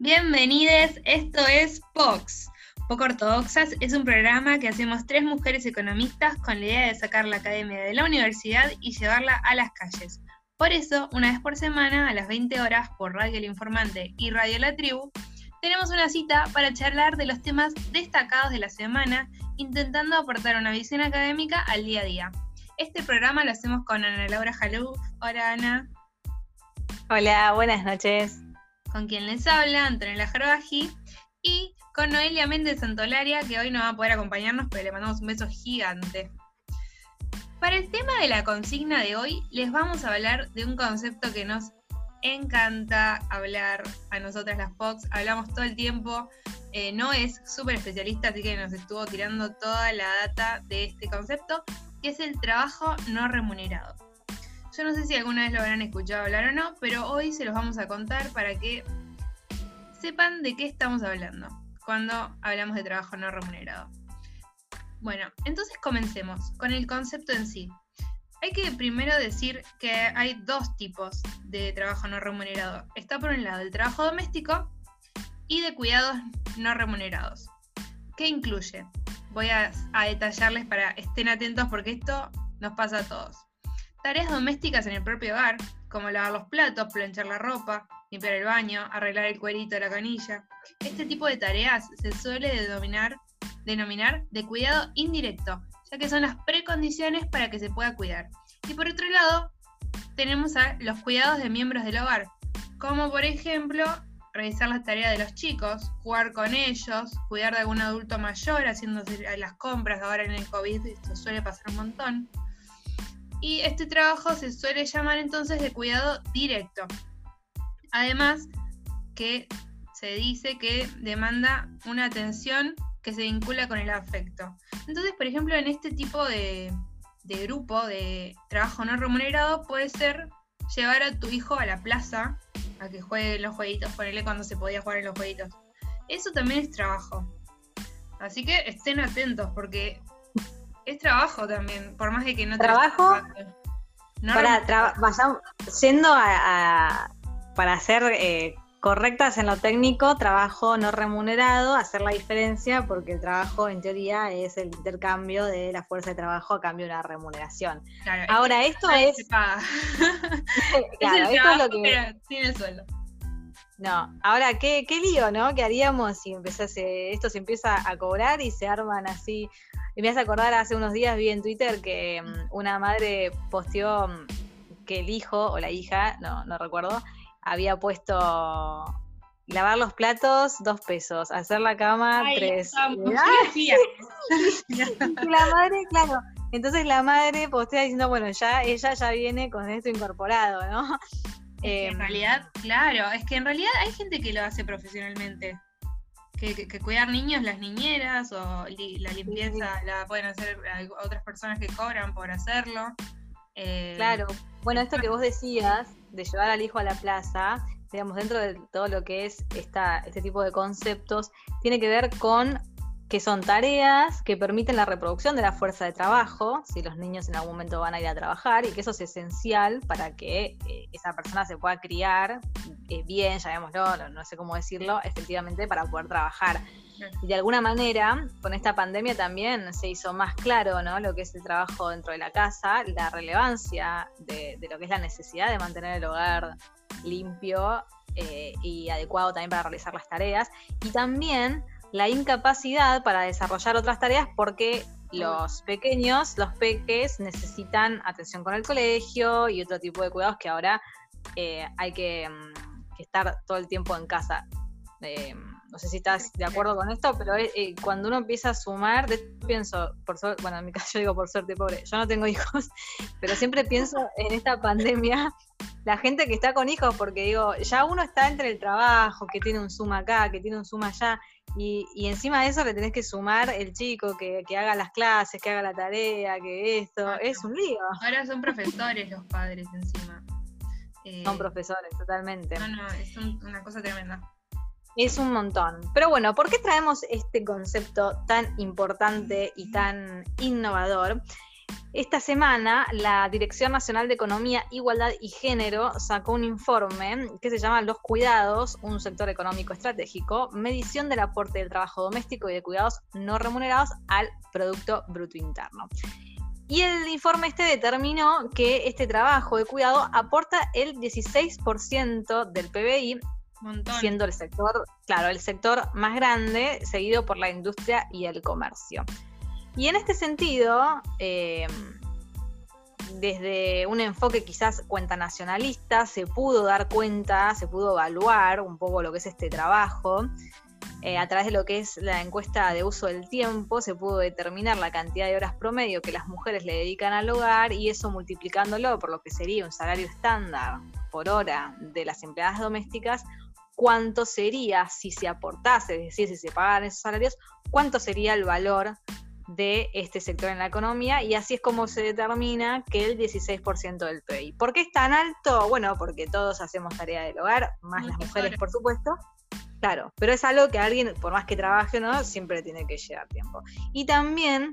Bienvenidos, esto es POX. Poco Ortodoxas es un programa que hacemos tres mujeres economistas con la idea de sacar la academia de la universidad y llevarla a las calles. Por eso, una vez por semana, a las 20 horas, por Radio El Informante y Radio La Tribu, tenemos una cita para charlar de los temas destacados de la semana, intentando aportar una visión académica al día a día. Este programa lo hacemos con Ana Laura Jalú. Hola Ana. Hola, buenas noches con quien les habla, Antonella Jarbaji, y con Noelia Méndez Santolaria, que hoy no va a poder acompañarnos, pero le mandamos un beso gigante. Para el tema de la consigna de hoy, les vamos a hablar de un concepto que nos encanta hablar a nosotras las Fox, hablamos todo el tiempo, eh, no es súper especialista, así que nos estuvo tirando toda la data de este concepto, que es el trabajo no remunerado. Yo no sé si alguna vez lo habrán escuchado hablar o no, pero hoy se los vamos a contar para que sepan de qué estamos hablando cuando hablamos de trabajo no remunerado. Bueno, entonces comencemos con el concepto en sí. Hay que primero decir que hay dos tipos de trabajo no remunerado. Está por un lado el trabajo doméstico y de cuidados no remunerados. ¿Qué incluye? Voy a, a detallarles para estén atentos porque esto nos pasa a todos. Tareas domésticas en el propio hogar, como lavar los platos, planchar la ropa, limpiar el baño, arreglar el cuerito de la canilla. Este tipo de tareas se suele denominar, denominar de cuidado indirecto, ya que son las precondiciones para que se pueda cuidar. Y por otro lado, tenemos los cuidados de miembros del hogar, como por ejemplo realizar las tareas de los chicos, jugar con ellos, cuidar de algún adulto mayor, haciendo las compras, ahora en el COVID esto suele pasar un montón y este trabajo se suele llamar entonces de cuidado directo. Además, que se dice que demanda una atención que se vincula con el afecto. Entonces, por ejemplo, en este tipo de, grupo de trabajo no remunerado puede ser llevar a tu hijo a la plaza a que juegue los jueguitos, ponerle cuando se podía jugar en los jueguitos. Eso también es trabajo. Así que estén atentos porque es trabajo también, por más de que no trabajo. para vayamos, yendo a, para ser eh, correctas en lo técnico, trabajo no remunerado, hacer la diferencia, porque el trabajo en teoría es el intercambio de la fuerza de trabajo a cambio de una remuneración. Ahora, esto es. claro, esto es lo que. sin el sueldo. No, ahora qué, qué lío, ¿no? ¿Qué haríamos si empezase, esto se empieza a cobrar y se arman así me hace acordar, hace unos días vi en Twitter que mm, una madre posteó mm, que el hijo o la hija, no, no recuerdo, había puesto lavar los platos, dos pesos, hacer la cama, tres. la madre, claro. Entonces la madre postea diciendo, bueno, ya ella ya viene con esto incorporado, ¿no? en em, realidad, claro, es que en realidad hay gente que lo hace profesionalmente que, cuidar niños, las niñeras o la limpieza la pueden hacer otras personas que cobran por hacerlo. Eh, claro, bueno, esto que vos decías de llevar al hijo a la plaza, digamos, dentro de todo lo que es esta, este tipo de conceptos, tiene que ver con que son tareas que permiten la reproducción de la fuerza de trabajo, si los niños en algún momento van a ir a trabajar, y que eso es esencial para que eh, esa persona se pueda criar eh, bien, llamémoslo, no, no, sé cómo decirlo, efectivamente para poder trabajar. Y de alguna manera, con esta pandemia también se hizo más claro ¿no? lo que es el trabajo dentro de la casa, la relevancia de, lo que es la necesidad de mantener el hogar limpio eh, y adecuado también para realizar las tareas. Y también la incapacidad para desarrollar otras tareas porque los pequeños, los peques necesitan atención con el colegio y otro tipo de cuidados que ahora eh, hay que, mm, estar todo el tiempo en casa. Eh, no sé si estás de acuerdo con esto, pero eh, cuando uno empieza a sumar, de, pienso, por suerte, bueno, en mi caso yo digo por suerte, pobre, yo no tengo hijos, pero siempre pienso en esta pandemia, la gente que está con hijos, porque digo, ya uno está entre el trabajo, que tiene un suma acá, que tiene un suma allá, y, encima de eso le tenés que sumar el chico que, haga las clases, que haga la tarea, que esto, es un lío. Ahora son profesores los padres encima. son eh, profesores, totalmente. No, no, es una cosa tremenda. Es un montón. Pero bueno, ¿por qué traemos este concepto tan importante y tan innovador? Esta semana, la Dirección Nacional de Economía, Igualdad y Género sacó un informe que se llama Los Cuidados, un sector económico estratégico, medición del aporte del trabajo doméstico y de cuidados no remunerados al Producto Bruto Interno. Y el informe este determinó que este trabajo de cuidado aporta el 16% del PBI, siendo el sector, claro, el sector más grande, seguido por la industria y el comercio. Y en este sentido, eh, desde un enfoque quizás cuenta nacionalista, se pudo dar cuenta, se pudo evaluar un poco lo que es este trabajo. Eh, a través de lo que es la encuesta de uso del tiempo, se pudo determinar la cantidad de horas promedio que las mujeres le dedican al hogar y eso multiplicándolo por lo que sería un salario estándar por hora de las empleadas domésticas, cuánto sería si se aportase, es decir, si se pagaran esos salarios, cuánto sería el valor de este sector en la economía y así es como se determina que el 16% del PIB. ¿Por qué es tan alto? Bueno, porque todos hacemos tarea del hogar, más las mujeres por supuesto. Claro, pero es algo que alguien, por más que trabaje o no, siempre tiene que llevar tiempo. Y también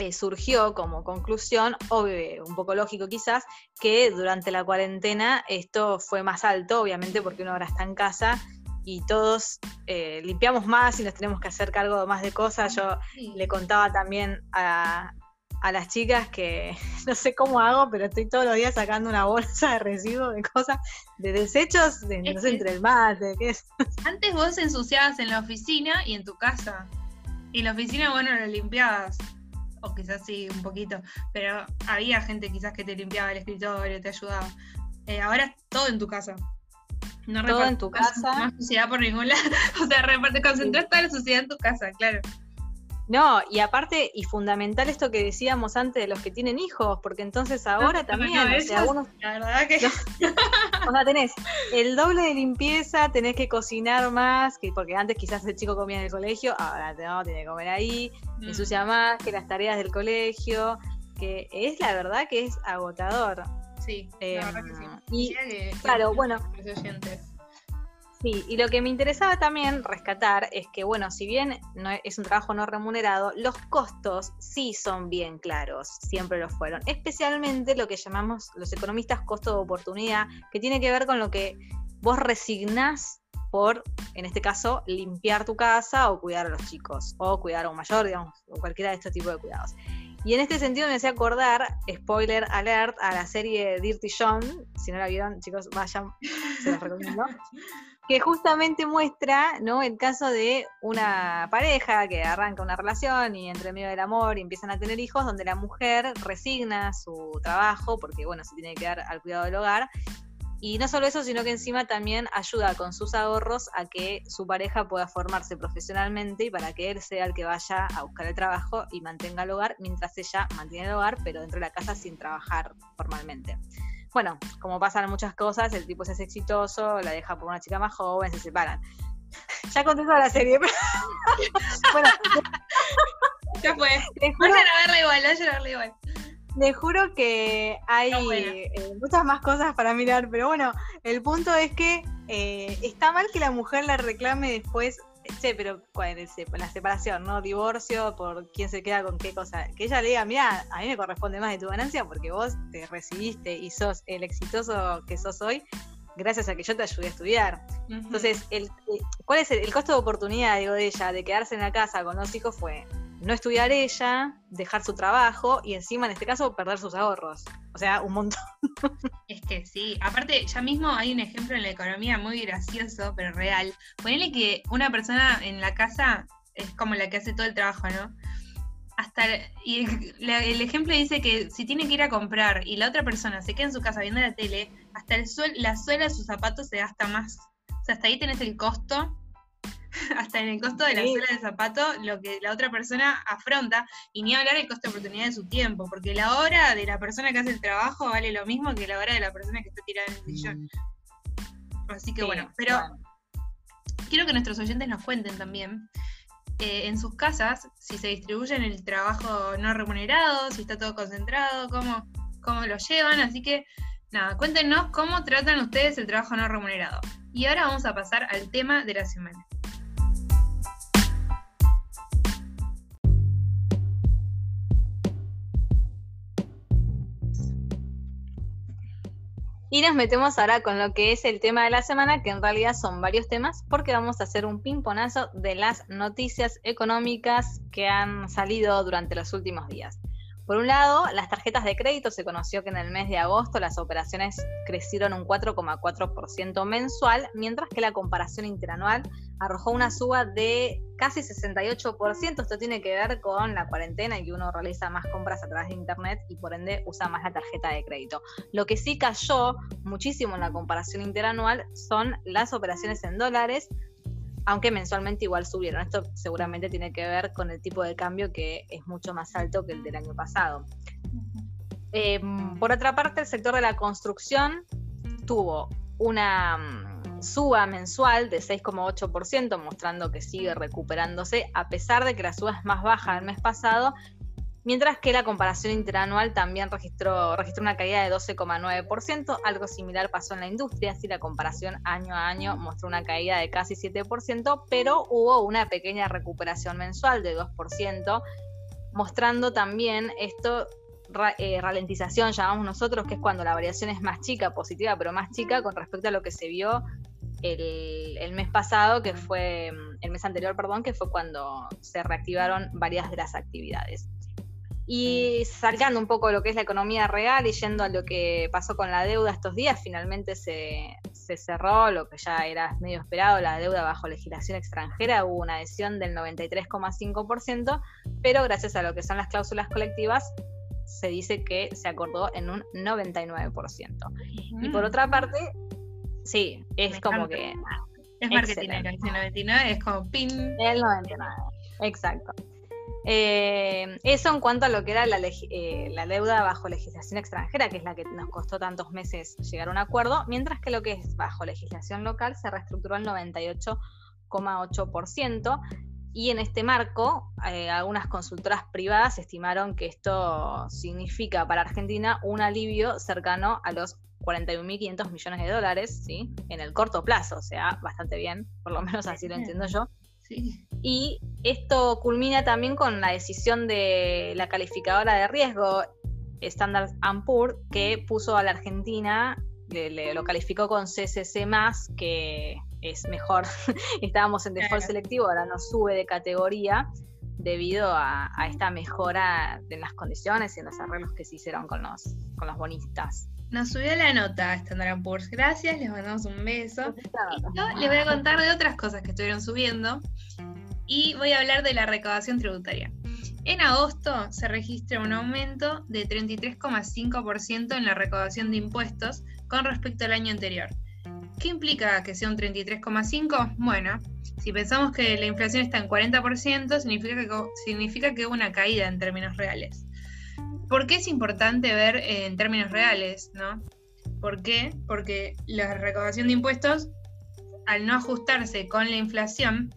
eh, surgió como conclusión, obvio, un poco lógico quizás, que durante la cuarentena esto fue más alto, obviamente porque uno ahora está en casa y todos eh, limpiamos más y nos tenemos que hacer cargo más de cosas. Yo le contaba también a, las chicas que no sé cómo hago, pero estoy todos los días sacando una bolsa de residuos, de cosas, de desechos, de, no sé, entre el mate, ¿qué es? Antes vos ensuciabas en la oficina y en tu casa. Y en la oficina, bueno, lo limpiabas. O quizás sí, un poquito. Pero había gente quizás que te limpiaba el escritorio, te ayudaba. Eh, ahora es todo en tu casa. No todo en tu casa. Más suciedad por ningún lado. o sea, reparte, concentras toda la suciedad en tu casa, claro. No, y aparte, y fundamental esto que decíamos antes de los que tienen hijos, porque entonces ahora también, o sea, algunos, la verdad que... o sea, tenés el doble de limpieza, tenés que cocinar más, que porque antes quizás el chico comía en el colegio, ahora no, tiene que comer ahí, mm. ensucia más que las tareas del colegio, que es la verdad que es agotador. Sí, la verdad que sí. Em, y, claro, bueno. Sí, y lo que me interesaba también rescatar es que, bueno, si bien no es un trabajo no remunerado, los costos sí son bien claros, siempre lo fueron. Especialmente lo que llamamos los economistas costo de oportunidad, que tiene que ver con lo que vos resignás por, en este caso, limpiar tu casa o cuidar a los chicos, o cuidar a un mayor, digamos, o cualquiera de estos tipos de cuidados. Y en este sentido me hacía acordar, spoiler alert, a la serie Dirty John. Si no la vieron, chicos, vayan, se los recomiendo. que justamente muestra ¿no? el caso de una pareja que arranca una relación y entre medio del amor y empiezan a tener hijos, donde la mujer resigna su trabajo, porque bueno, se tiene que dar al cuidado del hogar, y no solo eso, sino que encima también ayuda con sus ahorros a que su pareja pueda formarse profesionalmente y para que él sea el que vaya a buscar el trabajo y mantenga el hogar, mientras ella mantiene el hogar, pero dentro de la casa sin trabajar formalmente. Bueno, como pasan muchas cosas, el tipo se hace exitoso, la deja por una chica más joven, se separan. ya conté toda la serie. bueno, ya fue. Vayan a verla igual, vayan a verla igual. Le juro que hay eh, muchas más cosas para mirar, pero bueno, el punto es que eh, está mal que la mujer la reclame después, che, pero ¿cuál es la separación, ¿no? Divorcio, por quién se queda con qué cosa. Que ella le diga, mira, a mí me corresponde más de tu ganancia porque vos te recibiste y sos el exitoso que sos hoy gracias a que yo te ayudé a estudiar. Entonces, el, eh, ¿cuál es el, el, costo de oportunidad, digo, de ella, de quedarse en la casa con los hijos? Fue no estudiar ella, dejar su trabajo y encima en este caso perder sus ahorros. O sea, un montón. Es que sí, aparte ya mismo hay un ejemplo en la economía muy gracioso, pero real. Ponele que una persona en la casa es como la que hace todo el trabajo, ¿no? Hasta y el, ejemplo dice que si tiene que ir a comprar y la otra persona se queda en su casa viendo la tele, hasta el suel, la suela de sus zapatos se gasta más. O sea, hasta ahí tenés el costo hasta en el costo de la suela de zapato, lo que la otra persona afronta, y ni hablar del costo de oportunidad de su tiempo, porque la hora de la persona que hace el trabajo vale lo mismo que la hora de la persona que está tirada en el sillón. Así que bueno, pero quiero que nuestros oyentes nos cuenten también. Eh, en sus casas, si se distribuyen el trabajo no remunerado, si está todo concentrado, cómo, cómo lo llevan. Así que, nada, cuéntenos cómo tratan ustedes el trabajo no remunerado. Y ahora vamos a pasar al tema de la semana. Y nos metemos ahora con lo que es el tema de la semana, que en realidad son varios temas, porque vamos a hacer un pimponazo de las noticias económicas que han salido durante los últimos días. Por un lado, las tarjetas de crédito se conoció que en el mes de agosto las operaciones crecieron un 4,4% mensual, mientras que la comparación interanual arrojó una suba de casi 68%. Esto tiene que ver con la cuarentena y que uno realiza más compras a través de Internet y por ende usa más la tarjeta de crédito. Lo que sí cayó muchísimo en la comparación interanual son las operaciones en dólares, aunque mensualmente igual subieron. Esto seguramente tiene que ver con el tipo de cambio que es mucho más alto que el del año pasado. Eh, por otra parte, el sector de la construcción tuvo una mm, suba mensual de 6,8%, mostrando que sigue recuperándose, a pesar de que la suba es más baja del mes pasado mientras que la comparación interanual también registró, registró una caída de 12,9%, algo similar pasó en la industria, así la comparación año a año mostró una caída de casi 7%, pero hubo una pequeña recuperación mensual de 2%, mostrando también esto eh, ralentización, llamamos nosotros, que es cuando la variación es más chica, positiva, pero más chica con respecto a lo que se vio el, el, mes pasado, que fue el mes anterior, perdón, que fue cuando se reactivaron varias de las actividades. Y sacando un poco lo que es la economía real y yendo a lo que pasó con la deuda estos días, finalmente se, cerró lo que ya era medio esperado, la deuda bajo legislación extranjera, hubo una adhesión del 93,5%, pero gracias a lo que son las cláusulas colectivas, se dice que se acordó en un 99%. Y por otra parte, sí, es como que... Es marketing, el 99 es como pin. El 99, exacto. Eh, eso en cuanto a lo que era eh, la, deuda bajo legislación extranjera, que es la que nos costó tantos meses llegar a un acuerdo, mientras que lo que es bajo legislación local se reestructuró al 98,8%. Y en este marco, eh, algunas consultoras privadas estimaron que esto significa para Argentina un alivio cercano a los 41.500 millones de dólares, ¿sí? En el corto plazo, o sea, bastante bien, por lo menos así lo entiendo yo. Y esto culmina también con la decisión de la calificadora de riesgo Standard Poor's que puso a la Argentina, le, lo calificó con CCC que es mejor. Estábamos en default selectivo, ahora nos sube de categoría debido a, esta mejora en las condiciones y en los arreglos que se hicieron con los, con los bonistas. Nos subió la nota Standard Poor's. Gracias, les mandamos un beso. Y yo les voy a contar de otras cosas que estuvieron subiendo. Y voy a hablar de la recaudación tributaria. En agosto se registra un aumento de 33,5% en la recaudación de impuestos con respecto al año anterior. ¿Qué implica que sea un 33,5%? Bueno, si pensamos que la inflación está en 40%, significa que, significa que hubo una caída en términos reales. ¿Por qué es importante ver en términos reales? ¿no? ¿Por qué? Porque la recaudación de impuestos, al no ajustarse con la inflación,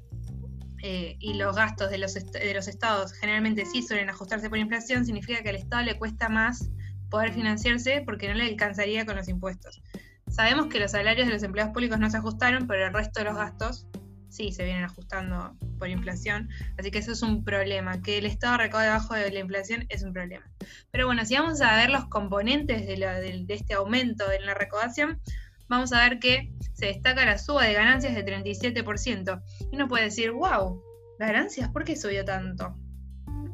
eh, y los gastos de los, de los estados generalmente sí suelen ajustarse por inflación, significa que al Estado le cuesta más poder financiarse porque no le alcanzaría con los impuestos. Sabemos que los salarios de los empleados públicos no se ajustaron, pero el resto de los gastos sí se vienen ajustando por inflación. Así que eso es un problema. Que el Estado recaude bajo de la inflación es un problema. Pero bueno, si vamos a ver los componentes de, de, este aumento en la recaudación, vamos a ver que se destaca la suba de ganancias de 37%. Y uno puede decir, wow, ganancias, ¿por qué subió tanto?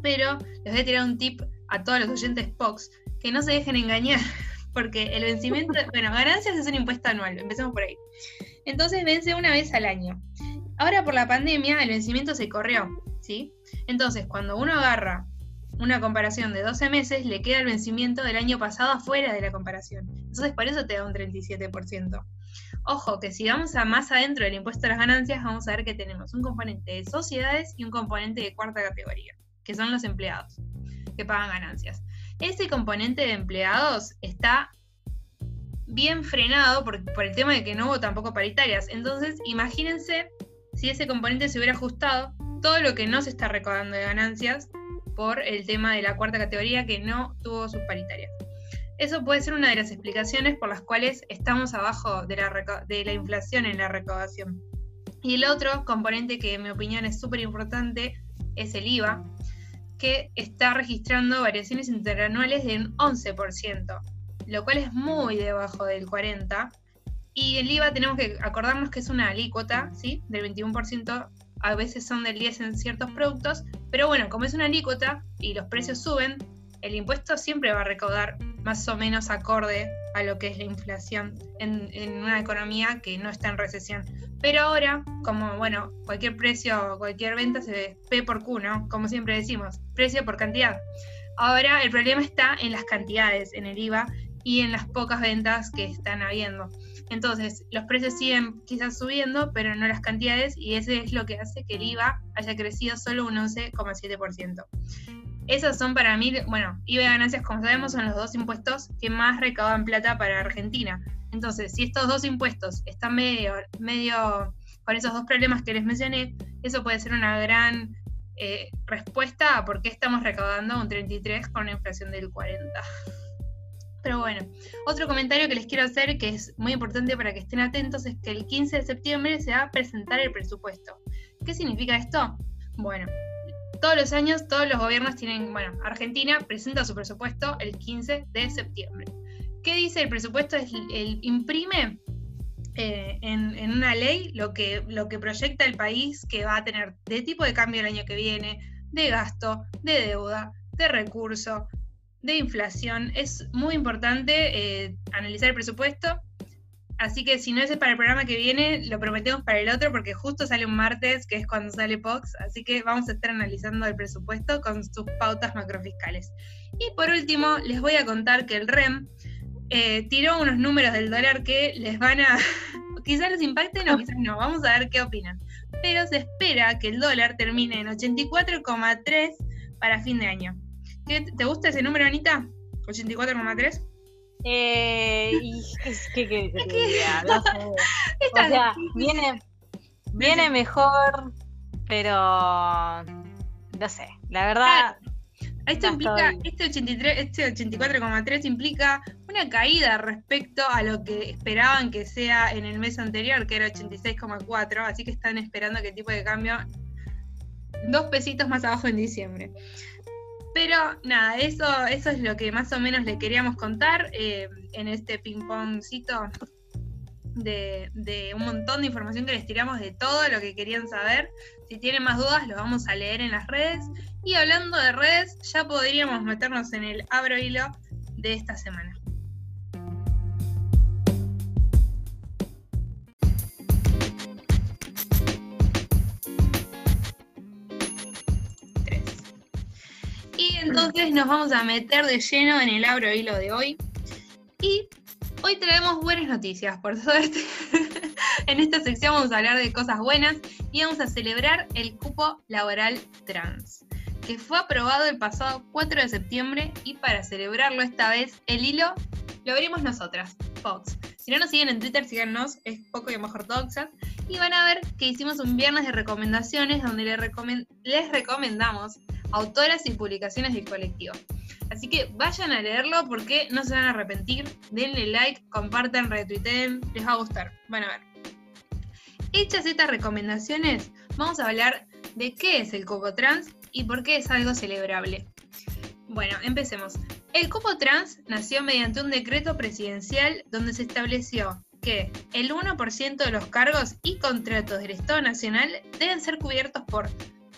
Pero les voy a tirar un tip a todos los oyentes POX, que no se dejen engañar, porque el vencimiento, bueno, ganancias es un impuesto anual, empecemos por ahí. Entonces vence una vez al año. Ahora por la pandemia el vencimiento se corrió, ¿sí? Entonces cuando uno agarra una comparación de 12 meses, le queda el vencimiento del año pasado afuera de la comparación. Entonces por eso te da un 37%. Ojo, que si vamos a más adentro del impuesto a las ganancias, vamos a ver que tenemos un componente de sociedades y un componente de cuarta categoría, que son los empleados, que pagan ganancias. Ese componente de empleados está bien frenado por, por el tema de que no hubo tampoco paritarias. Entonces, imagínense si ese componente se hubiera ajustado, todo lo que no se está recaudando de ganancias por el tema de la cuarta categoría que no tuvo sus paritarias. Eso puede ser una de las explicaciones por las cuales estamos abajo de la, de la inflación en la recaudación. Y el otro componente que en mi opinión es súper importante es el IVA, que está registrando variaciones interanuales de un 11%. lo cual es muy debajo del 40%. Y el IVA tenemos que acordarnos que es una alícuota, ¿sí? Del 21%, a veces son del 10% en ciertos productos, pero bueno, como es una alícuota y los precios suben, el impuesto siempre va a recaudar más o menos acorde a lo que es la inflación en, una economía que no está en recesión. Pero ahora, como bueno, cualquier precio, cualquier venta se ve P por Q, ¿no? Como siempre decimos, precio por cantidad. Ahora el problema está en las cantidades, en el IVA y en las pocas ventas que están habiendo. Entonces, los precios siguen quizás subiendo, pero no las cantidades, y ese es lo que hace que el IVA haya crecido solo un 11,7%. Esos son para mí, bueno, IVA y ganancias, como sabemos, son los dos impuestos que más recaudan plata para Argentina. Entonces, si estos dos impuestos están medio, medio con esos dos problemas que les mencioné, eso puede ser una gran eh, respuesta a por qué estamos recaudando un 33 con una inflación del 40. Pero bueno, otro comentario que les quiero hacer que es muy importante para que estén atentos es que el 15 de septiembre se va a presentar el presupuesto. ¿Qué significa esto? Bueno, todos los años todos los gobiernos tienen, bueno, Argentina presenta su presupuesto el 15 de septiembre. ¿Qué dice el presupuesto? Es el, imprime eh, en, en, una ley lo que, lo que proyecta el país que va a tener de tipo de cambio el año que viene, de gasto, de deuda, de recurso, de inflación. Es muy importante eh, analizar el presupuesto. Así que si no es para el programa que viene, lo prometemos para el otro porque justo sale un martes, que es cuando sale POX. Así que vamos a estar analizando el presupuesto con sus pautas macrofiscales. Y por último, les voy a contar que el REM eh, tiró unos números del dólar que les van a... quizás los impacten o quizás no. Vamos a ver qué opinan. Pero se espera que el dólar termine en 84,3 para fin de año. ¿Te gusta ese número, Anita? ¿84,3? Eh, es que, que, no sé. O sea, viene, viene mejor, pero no sé, la verdad. Esto implica, este 83, este 84,3 implica una caída respecto a lo que esperaban que sea en el mes anterior, que era 86,4, así que están esperando que el tipo de cambio dos pesitos más abajo en diciembre. Pero nada, eso, eso es lo que más o menos le queríamos contar eh, en este ping-pongcito de, de, un montón de información que les tiramos de todo lo que querían saber. Si tienen más dudas, lo vamos a leer en las redes. Y hablando de redes, ya podríamos meternos en el abro hilo de esta semana. Entonces nos vamos a meter de lleno en el abro hilo de hoy. Y hoy traemos buenas noticias, por suerte. en esta sección vamos a hablar de cosas buenas y vamos a celebrar el cupo laboral trans, que fue aprobado el pasado 4 de septiembre y para celebrarlo esta vez el hilo lo abrimos nosotras, Fox. Si no nos siguen en Twitter, síganos, es poco y mejor toxas. Y van a ver que hicimos un viernes de recomendaciones donde les, les recomendamos autoras y publicaciones del colectivo. Así que vayan a leerlo porque no se van a arrepentir. Denle like, compartan, retuiteen, les va a gustar. Van a ver. Hechas estas recomendaciones, vamos a hablar de qué es el cupo trans y por qué es algo celebrable. Bueno, empecemos. El cupo trans nació mediante un decreto presidencial donde se estableció que el 1% de los cargos y contratos del Estado Nacional deben ser cubiertos por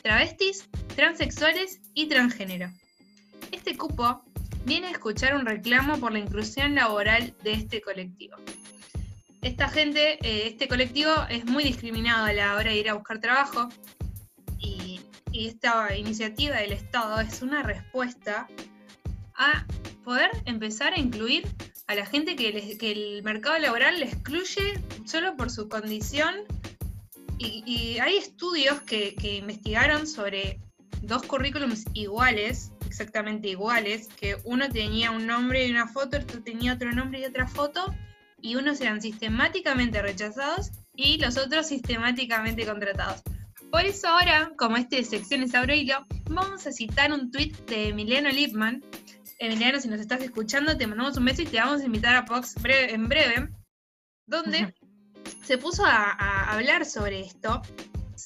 travestis, transexuales y transgénero. Este cupo viene a escuchar un reclamo por la inclusión laboral de este colectivo. Esta gente, eh, este colectivo es muy discriminado a la hora de ir a buscar trabajo y, esta iniciativa del Estado es una respuesta a poder empezar a incluir a la gente que, que el mercado laboral le excluye solo por su condición y, hay estudios que, investigaron sobre dos currículums iguales, exactamente iguales, que uno tenía un nombre y una foto, otro tenía otro nombre y otra foto, y unos eran sistemáticamente rechazados y los otros sistemáticamente contratados. Por eso ahora, como este de secciones hilo, vamos a citar un tweet de Emiliano Lipman. Emiliano, si nos estás escuchando, te mandamos un beso y te vamos a invitar a Fox en breve, donde se puso a, hablar sobre esto,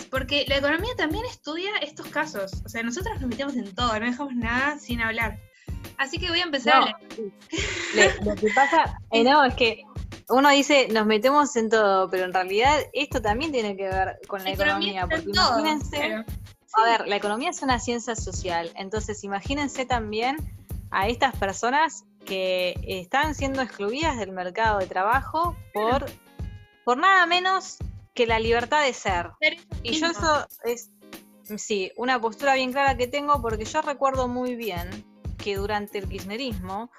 porque la economía también estudia estos casos. O sea, nosotros nos metemos en todo, no dejamos nada sin hablar. Así que voy a empezar a leer. lo que pasa, eh, no, es que uno dice, nos metemos en todo, pero en realidad esto también tiene que ver con la economía. porque imagínense, a ver, la economía es una ciencia social, entonces imagínense también a estas personas que están siendo excluidas del mercado de trabajo por, por nada menos que la libertad de ser. Y yo eso es, sí, una postura bien clara que tengo porque yo recuerdo muy bien que durante el kirchnerismo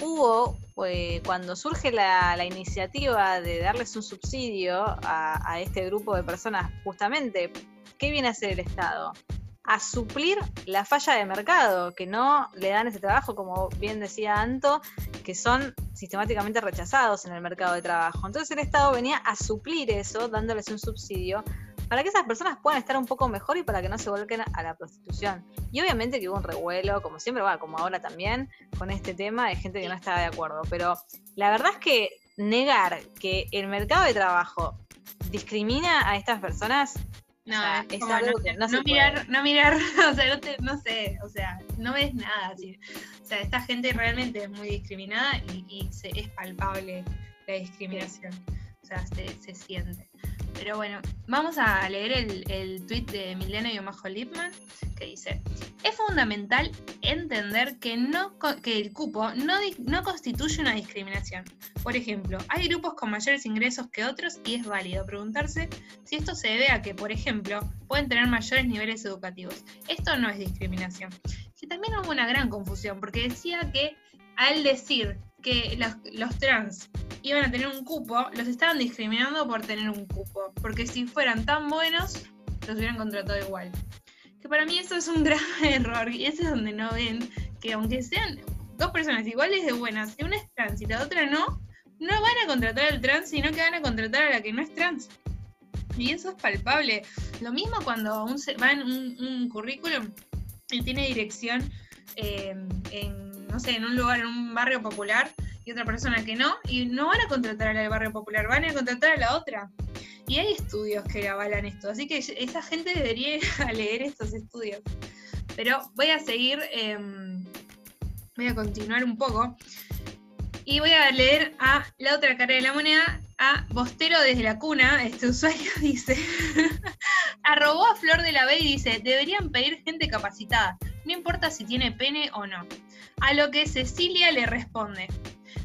hubo, eh, cuando surge la, iniciativa de darles un subsidio a, este grupo de personas, justamente, ¿qué viene a hacer el Estado? A suplir la falla de mercado, que no le dan ese trabajo, como bien decía Anto, que son sistemáticamente rechazados en el mercado de trabajo. Entonces el Estado venía a suplir eso, dándoles un subsidio para que esas personas puedan estar un poco mejor y para que no se vuelquen a la prostitución. Y obviamente que hubo un revuelo, como siempre va, como ahora también, con este tema de gente que no estaba de acuerdo. Pero la verdad es que negar que el mercado de trabajo discrimina a estas personas no, es algo no, que no, no mirar, no mirar, o sea, no, sé, o sea, no ves nada. O sea, esta gente realmente es muy discriminada y, es palpable la discriminación. O sea, se, se siente. Pero bueno, vamos a leer el, el tweet de Milena Yomajo Lipman que dice: Es fundamental entender que, no, que el cupo no, no constituye una discriminación. Por ejemplo, hay grupos con mayores ingresos que otros y es válido preguntarse si esto se debe a que, por ejemplo, pueden tener mayores niveles educativos. Esto no es discriminación. Que también hubo una gran confusión porque decía que al decir que los, los, trans iban a tener un cupo, los estaban discriminando por tener un cupo. Porque si fueran tan buenos, los hubieran contratado igual. Que para mí eso es un grave error. Y ese es donde no ven que aunque sean dos personas iguales de buenas, si una es trans y la otra no, no van a contratar al trans, sino que van a contratar a la que no es trans. Y eso es palpable. Lo mismo cuando un, va en un, currículum y tiene dirección eh, en no sé, en un lugar, en un barrio popular, y otra persona que no, y no van a contratar a la del barrio popular, van a contratar a la otra. Y hay estudios que avalan esto, así que esa gente debería ir a leer estos estudios. Pero voy a seguir, em, voy a continuar un poco. Y voy a leer a la otra cara de la moneda, a Bostero desde la cuna. Este usuario dice: Arrobó a Flor de la B y dice: Deberían pedir gente capacitada, no importa si tiene pene o no. A lo que Cecilia le responde,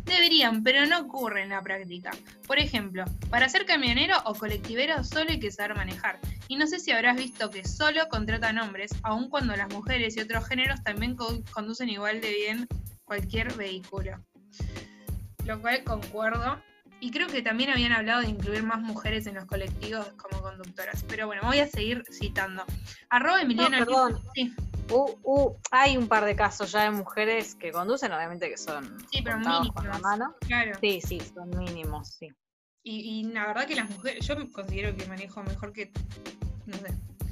deberían, pero no ocurre en la práctica. Por ejemplo, para ser camionero o colectivero solo hay que saber manejar. Y no sé si habrás visto que solo contratan hombres, aun cuando las mujeres y otros géneros también conducen igual de bien cualquier vehículo. Lo cual concuerdo. Y creo que también habían hablado de incluir más mujeres en los colectivos como conductoras. Pero bueno, voy a seguir citando. Arroba Emiliano. perdón. Sí. Uh, uh, hay un par de casos ya de mujeres que conducen, obviamente que son sí, pero mínimos, con la mano. Claro. Sí, sí, son mínimos, sí. Y, la verdad que las mujeres, yo considero que manejo mejor que, no sé.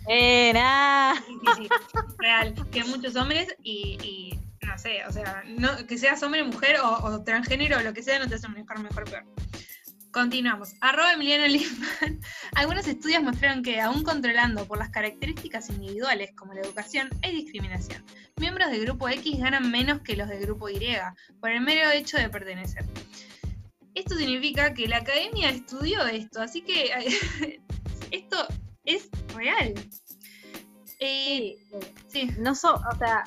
Eh, Real, que muchos hombres y, no sé, o sea, no, que seas hombre, mujer o, o transgénero o lo que sea, no te hace manejar mejor o peor. Continuamos. Arroba Emiliano Lipman. Algunos estudios mostraron que, aún controlando por las características individuales como la educación, hay discriminación. Miembros del grupo X ganan menos que los del grupo Y, por el mero hecho de pertenecer. Esto significa que la academia estudió esto, así que esto es real. Eh, sí. No so, o sea,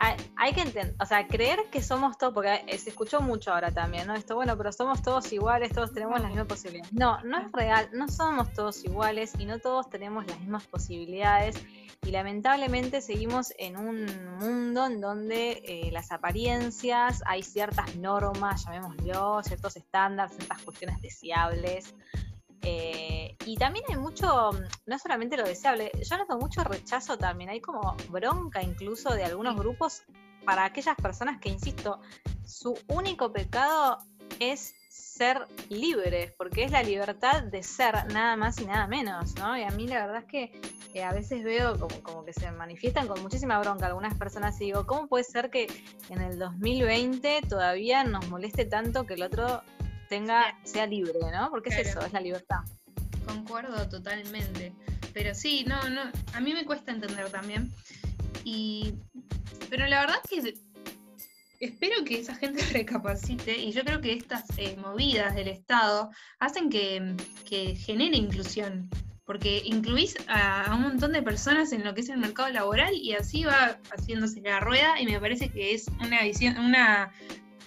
hay, que entender, o sea, creer que somos todos, porque se escuchó mucho ahora también, ¿no? Esto, bueno, pero somos todos iguales, todos tenemos las mismas posibilidades. No, no es real, no somos todos iguales y no todos tenemos las mismas posibilidades. Y lamentablemente seguimos en un mundo en donde eh, las apariencias, hay ciertas normas, llamémoslo, ciertos estándares, ciertas cuestiones deseables. Eh, y también hay mucho, no solamente lo deseable, yo noto mucho rechazo también, hay como bronca incluso de algunos grupos para aquellas personas que, insisto, su único pecado es ser libres, porque es la libertad de ser, nada más y nada menos, ¿no? Y a mí la verdad es que eh, a veces veo como, como, que se manifiestan con muchísima bronca algunas personas y digo, ¿cómo puede ser que en el 2020 todavía nos moleste tanto que el otro tenga, sea libre, ¿no? Porque es eso, es la libertad. Concuerdo totalmente. Pero sí, no, no, a mí me cuesta entender también. Y, pero la verdad es que espero que esa gente recapacite y yo creo que estas eh, movidas del Estado hacen que, que genere inclusión porque incluís a, un montón de personas en lo que es el mercado laboral y así va haciéndose la rueda y me parece que es una visión, una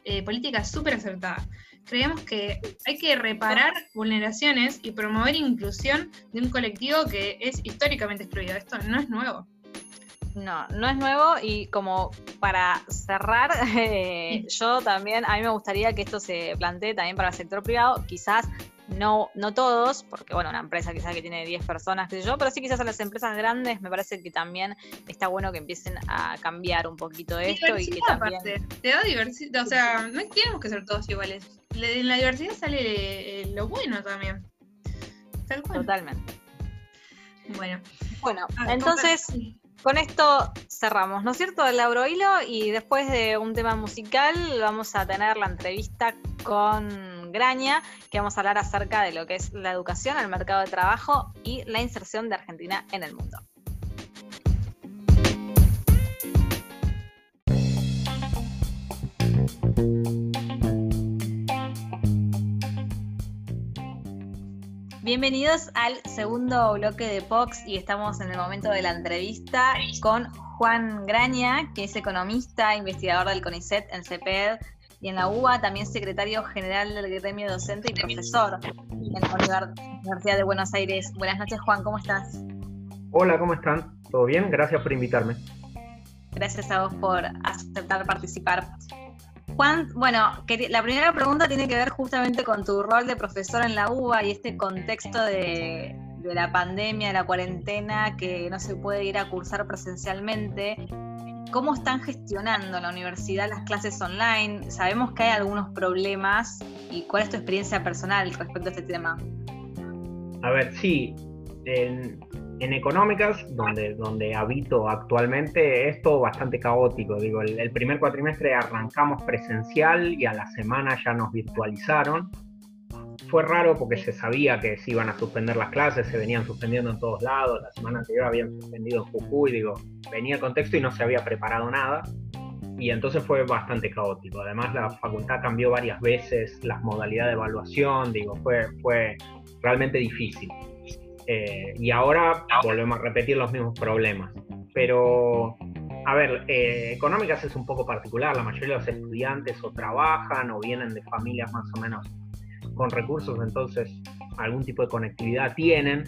eh, política súper acertada. Creemos que hay que reparar vulneraciones y promover inclusión de un colectivo que es históricamente excluido. Esto no es nuevo. No, no es nuevo y como para cerrar, eh, yo también, a mí me gustaría que esto se plantee también para el sector privado, quizás no, no todos, porque bueno, una empresa quizás que tiene 10 personas, qué sé yo, pero sí quizás a las empresas grandes me parece que también está bueno que empiecen a cambiar un poquito esto y que también... Te da diversidad, o sea, no tenemos que ser todos iguales. En la diversidad sale lo bueno también. Totalmente. Bueno. Bueno, entonces... Con esto cerramos, ¿no es cierto, Lauro Hilo? Y después de un tema musical vamos a tener la entrevista con Graña, que vamos a hablar acerca de lo que es la educación, el mercado de trabajo y la inserción de Argentina en el mundo. Bienvenidos al segundo bloque de Pox y estamos en el momento de la entrevista con Juan Graña, que es economista, investigador del CONICET en CPED y en la UBA, también secretario general del gremio docente y profesor en la Universidad de Buenos Aires. Buenas noches, Juan, ¿cómo estás? Hola, ¿cómo están? ¿Todo bien? Gracias por invitarme. Gracias a vos por aceptar participar. Juan, bueno, la primera pregunta tiene que ver justamente con tu rol de profesor en la UBA y este contexto de, la pandemia, de la cuarentena, que no se puede ir a cursar presencialmente. ¿Cómo están gestionando la universidad las clases online? Sabemos que hay algunos problemas y cuál es tu experiencia personal respecto a este tema. A ver, sí, en, en económicas, donde, donde habito actualmente, es todo bastante caótico. Digo, el, primer cuatrimestre arrancamos presencial y a la semana ya nos virtualizaron. Fue raro porque se sabía que se iban a suspender las clases, se venían suspendiendo en todos lados. La semana anterior habían suspendido en Jujuy, digo, venía el contexto y no se había preparado nada. Y entonces fue bastante caótico. Además, la facultad cambió varias veces las modalidades de evaluación, digo, fue, fue realmente difícil. Eh, y ahora volvemos a repetir los mismos problemas. Pero, a ver, eh, económicas es un poco particular. La mayoría de los estudiantes o trabajan o vienen de familias más o menos con recursos, entonces algún tipo de conectividad tienen.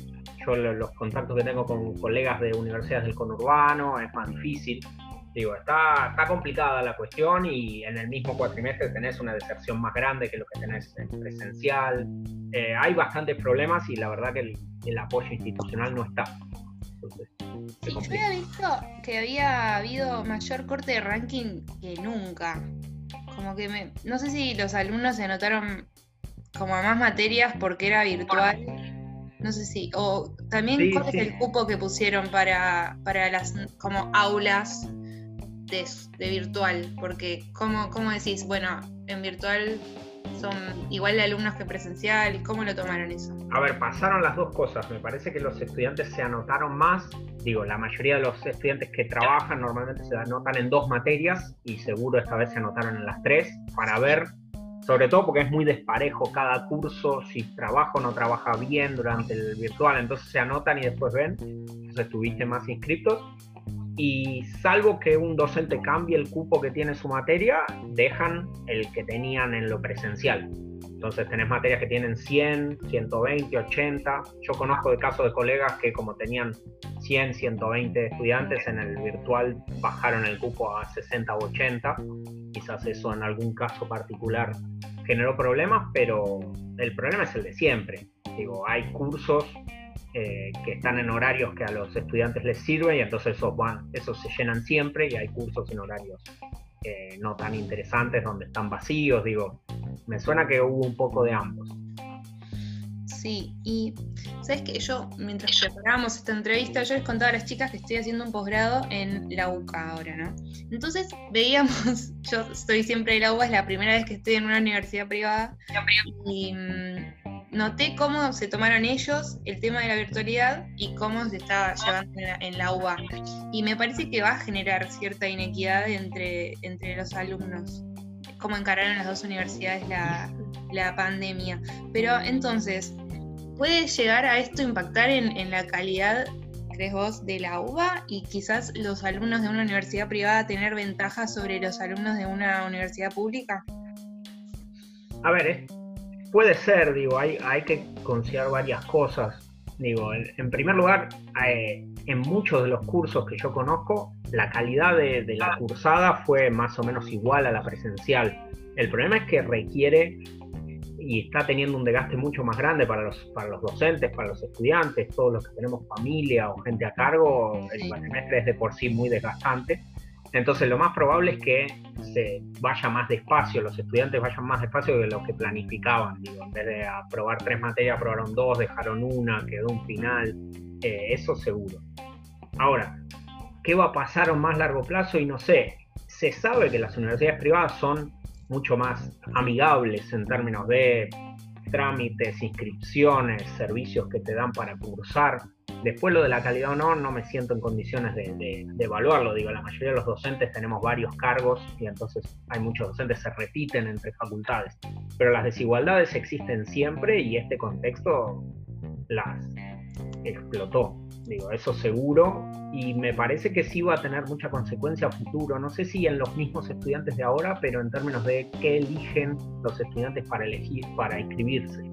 Yo los contactos que tengo con colegas de universidades del conurbano es más difícil. Digo, está, está complicada la cuestión y en el mismo cuatrimestre tenés una deserción más grande que lo que tenés en presencial. Eh, hay bastantes problemas y la verdad que el, apoyo institucional no está. sí, yo había visto que había habido mayor corte de ranking que nunca. Como que me, no sé si los alumnos se anotaron como más materias porque era virtual. No sé si. O también cuál es el cupo que pusieron para, para las como aulas de, virtual, porque ¿cómo, ¿cómo, decís, bueno, en virtual son igual de alumnos que presencial? ¿Cómo lo tomaron eso? A ver, pasaron las dos cosas. Me parece que los estudiantes se anotaron más. Digo, la mayoría de los estudiantes que trabajan normalmente se anotan en dos materias y seguro esta vez se anotaron en las tres para ver, sobre todo porque es muy desparejo cada curso, si trabaja o no trabaja bien durante el virtual, entonces se anotan y después ven. Entonces tuviste más inscritos y salvo que un docente cambie el cupo que tiene su materia, dejan el que tenían en lo presencial. Entonces tenés materias que tienen 100, 120, 80. Yo conozco de casos de colegas que como tenían 100, 120 estudiantes en el virtual bajaron el cupo a 60 o 80. Quizás eso en algún caso particular generó problemas, pero el problema es el de siempre. Digo, hay cursos eh, que están en horarios que a los estudiantes les sirven y entonces esos, van, esos se llenan siempre y hay cursos en horarios eh, no tan interesantes donde están vacíos, digo, me suena que hubo un poco de ambos. Sí, y sabes que yo, mientras preparábamos esta entrevista, yo les contaba a las chicas que estoy haciendo un posgrado en la UCA ahora, ¿no? Entonces veíamos, yo estoy siempre en la UCA, es la primera vez que estoy en una universidad privada, y mm, noté cómo se tomaron ellos el tema de la virtualidad y cómo se estaba llevando en la, UBA. Y me parece que va a generar cierta inequidad entre, entre los alumnos, cómo encararon las dos universidades la, la pandemia. Pero entonces, ¿puede llegar a esto impactar en, en la calidad crees vos, de la UBA y quizás los alumnos de una universidad privada tener ventajas sobre los alumnos de una universidad pública? A ver, puede ser, digo, hay, hay que considerar varias cosas. Digo, en, primer lugar, eh, en muchos de los cursos que yo conozco, la calidad de, de la cursada fue más o menos igual a la presencial. El problema es que requiere y está teniendo un desgaste mucho más grande para los, para los docentes, para los estudiantes, todos los que tenemos familia o gente a cargo, el semestre es de por sí muy desgastante. Entonces lo más probable es que se vaya más despacio, los estudiantes vayan más despacio de lo que planificaban. Digo, en vez de aprobar tres materias, aprobaron dos, dejaron una, quedó un final, eh, eso seguro. Ahora, ¿qué va a pasar a un más largo plazo? Y no sé, se sabe que las universidades privadas son mucho más amigables en términos de trámites, inscripciones, servicios que te dan para cursar. Después lo de la calidad o no, no me siento en condiciones de, evaluarlo. Digo, la mayoría de los docentes tenemos varios cargos y entonces hay muchos docentes que se repiten entre facultades. Pero las desigualdades existen siempre y este contexto las explotó. Digo, eso seguro. Y me parece que sí va a tener mucha consecuencia a futuro. No sé si en los mismos estudiantes de ahora, pero en términos de qué eligen los estudiantes para elegir, para inscribirse.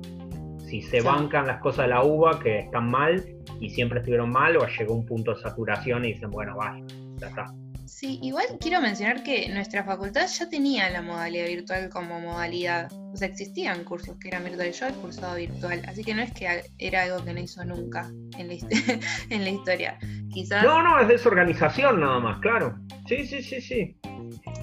Si se bancan las cosas de la UBA que están mal y siempre estuvieron mal, o llegó un punto de saturación y dicen, bueno, va, ya está. Sí, igual quiero mencionar que nuestra facultad ya tenía la modalidad virtual como modalidad. O sea, existían cursos que eran virtuales. Yo he cursado virtual, así que no es que era algo que no hizo nunca en la, historia. Quizás... No, no, es desorganización nada más, claro. Sí, sí, sí, sí.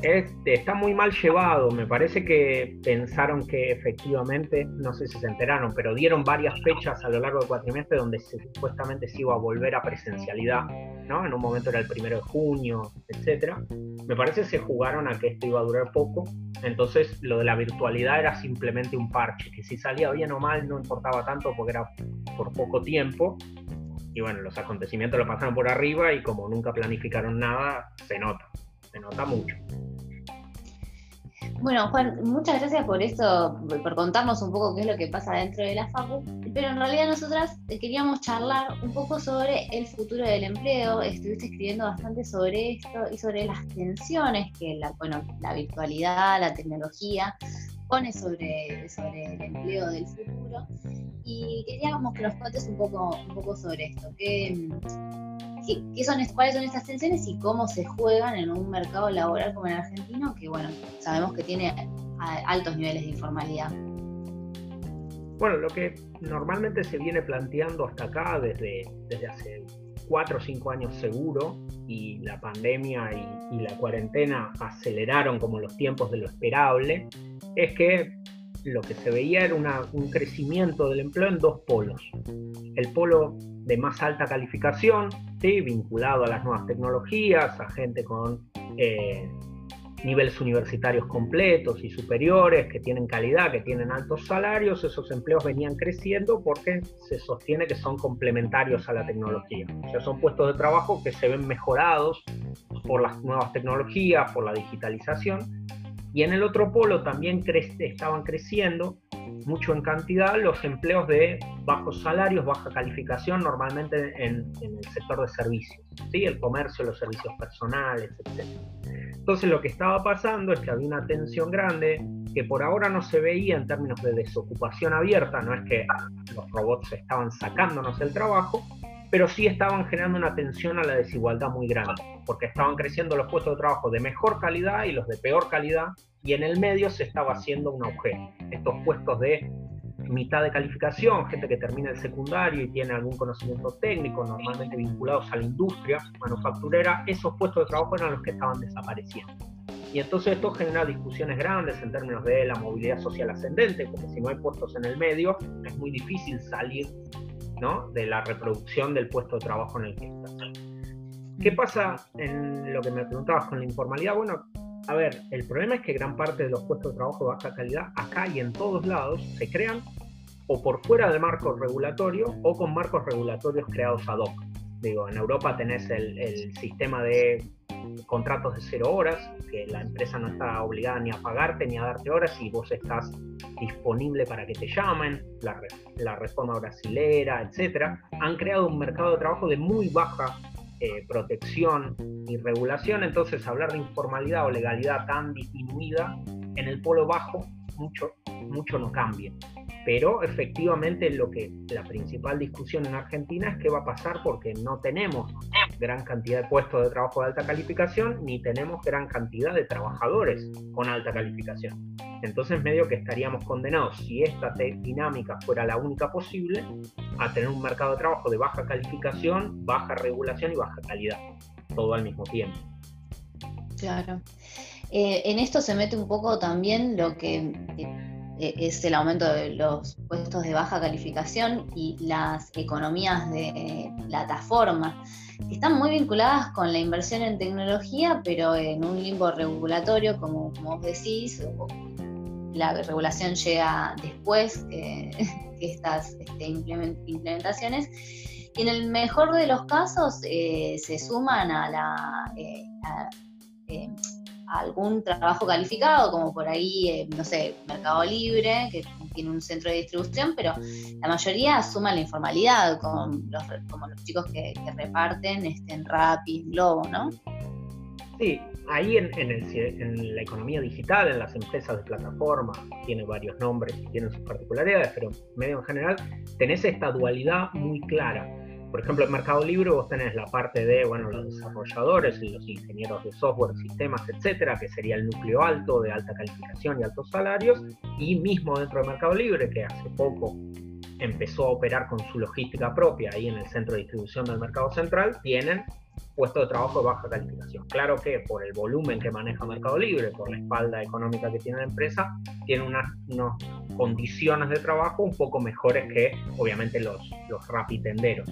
Este, está muy mal llevado. Me parece que pensaron que efectivamente, no sé si se enteraron, pero dieron varias fechas a lo largo del cuatrimestre donde supuestamente se iba a volver a presencialidad, ¿no? En un momento era el primero de junio, etcétera. Me parece que se jugaron a que esto iba a durar poco. Entonces, lo de la virtualidad era simplemente un parche, que si salía bien o mal no importaba tanto porque era por poco tiempo. Y bueno, los acontecimientos lo pasaron por arriba y como nunca planificaron nada, se nota se nota mucho. Bueno, Juan, muchas gracias por esto, por contarnos un poco qué es lo que pasa dentro de la FACU, pero en realidad nosotras queríamos charlar un poco sobre el futuro del empleo, estuviste escribiendo bastante sobre esto y sobre las tensiones que la, bueno, la virtualidad, la tecnología pone sobre, sobre el empleo del futuro y queríamos que nos cuentes un poco, un poco sobre esto, que qué, son, cuáles son estas tensiones y cómo se juegan en un mercado laboral como el argentino, que bueno, sabemos que tiene altos niveles de informalidad. Bueno, lo que normalmente se viene planteando hasta acá desde, desde hace cuatro o cinco años seguro, y la pandemia y, y la cuarentena aceleraron como los tiempos de lo esperable, es que lo que se veía era un crecimiento del empleo en dos polos. El polo de más alta calificación, ¿sí? vinculado a las nuevas tecnologías, a gente con eh, niveles universitarios completos y superiores, que tienen calidad, que tienen altos salarios, esos empleos venían creciendo porque se sostiene que son complementarios a la tecnología. O sea, son puestos de trabajo que se ven mejorados por las nuevas tecnologías, por la digitalización, y en el otro polo también estaban creciendo mucho en cantidad los empleos de bajos salarios, baja calificación, normalmente en, el sector de servicios, ¿sí? el comercio, los servicios personales, etc. Entonces lo que estaba pasando es que había una tensión grande que por ahora no se veía en términos de desocupación abierta, no es que los robots estaban sacándonos el trabajo, pero sí estaban generando una tensión a la desigualdad muy grande, porque estaban creciendo los puestos de trabajo de mejor calidad y los de peor calidad, y en el medio se estaba haciendo un agujero. Estos puestos de mitad de calificación, gente que termina el secundario y tiene algún conocimiento técnico, normalmente vinculados a la industria manufacturera, esos puestos de trabajo eran los que estaban desapareciendo. Y entonces esto genera discusiones grandes en términos de la movilidad social ascendente, porque si no hay puestos en el medio, es muy difícil salir de la reproducción del puesto de trabajo en el que estás. ¿Qué pasa en lo que me preguntabas con la informalidad? Bueno, a ver, el problema es que gran parte de los puestos de trabajo de baja calidad, acá y en todos lados, se crean o por fuera del marco regulatorio o con marcos regulatorios creados ad hoc. Digo, en Europa tenés el, sistema de contratos de cero horas, que la empresa no está obligada ni a pagarte ni a darte horas y vos estás disponible para que te llamen, la, reforma brasilera, etcétera, han creado un mercado de trabajo de muy baja eh, protección y regulación, entonces hablar de informalidad o legalidad tan disminuida en el polo bajo mucho, mucho no cambia. Pero efectivamente lo que la principal discusión en Argentina es qué va a pasar porque no tenemos gran cantidad de puestos de trabajo de alta calificación ni tenemos gran cantidad de trabajadores con alta calificación. Entonces medio que estaríamos condenados, si esta dinámica fuera la única posible, a tener un mercado de trabajo de baja calificación, baja regulación y baja calidad, todo al mismo tiempo. Claro. Eh, en esto se mete un poco también lo que eh, es el aumento de los puestos de baja calificación y las economías de plataforma, que están muy vinculadas con la inversión en tecnología, pero en un limbo regulatorio, como, vos decís, la regulación llega después que, estas este, implementaciones. Y en el mejor de los casos eh, se suman a la algún trabajo calificado, como por ahí, eh, no sé, Mercado Libre, que tiene un centro de distribución, pero la mayoría asuman la informalidad, como los, como los chicos que, reparten este, en Rappi, Globo, ¿no? Sí, ahí en, en, la economía digital, en las empresas de plataforma, tiene varios nombres y tienen sus particularidades, pero medio en general tenés esta dualidad muy clara por ejemplo, en Mercado Libre vos tenés la parte de, bueno, los desarrolladores y los ingenieros de software, sistemas, etcétera, que sería el núcleo alto de alta calificación y altos salarios, y mismo dentro de Mercado Libre, que hace poco empezó a operar con su logística propia ahí en el centro de distribución del mercado central, tienen puestos de trabajo de baja calificación. Claro que por el volumen que maneja Mercado Libre, por la espalda económica que tiene la empresa, tiene unas, condiciones de trabajo un poco mejores que obviamente los, los rapitenderos.